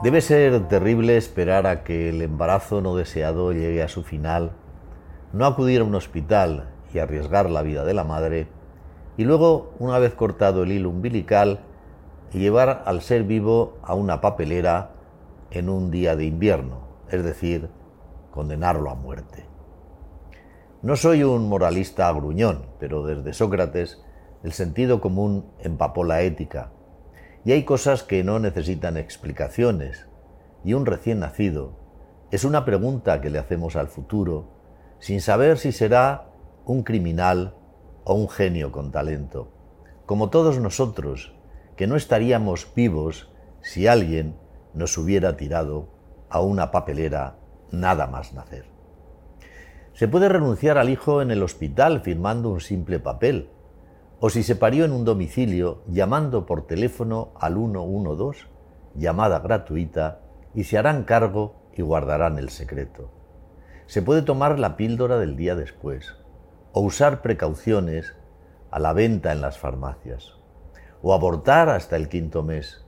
Debe ser terrible esperar a que el embarazo no deseado llegue a su final, no acudir a un hospital y arriesgar la vida de la madre, y luego, una vez cortado el hilo umbilical, llevar al ser vivo a una papelera en un día de invierno, es decir, condenarlo a muerte. No soy un moralista gruñón, pero desde Sócrates el sentido común empapó la ética y hay cosas que no necesitan explicaciones. Y un recién nacido es una pregunta que le hacemos al futuro sin saber si será un criminal o un genio con talento. Como todos nosotros, que no estaríamos vivos si alguien nos hubiera tirado a una papelera nada más nacer. Se puede renunciar al hijo en el hospital firmando un simple papel, o si se parió en un domicilio, llamando por teléfono al 112, llamada gratuita, y se harán cargo y guardarán el secreto. Se puede tomar la píldora del día después, o usar precauciones a la venta en las farmacias, o abortar hasta el quinto mes,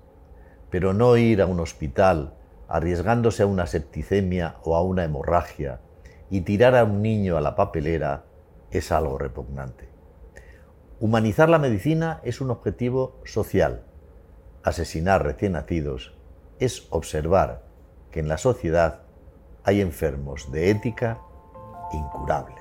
pero no ir a un hospital arriesgándose a una septicemia o a una hemorragia y tirar a un niño a la papelera es algo repugnante. Humanizar la medicina es un objetivo social. Asesinar recién nacidos es observar que en la sociedad hay enfermos de ética incurables.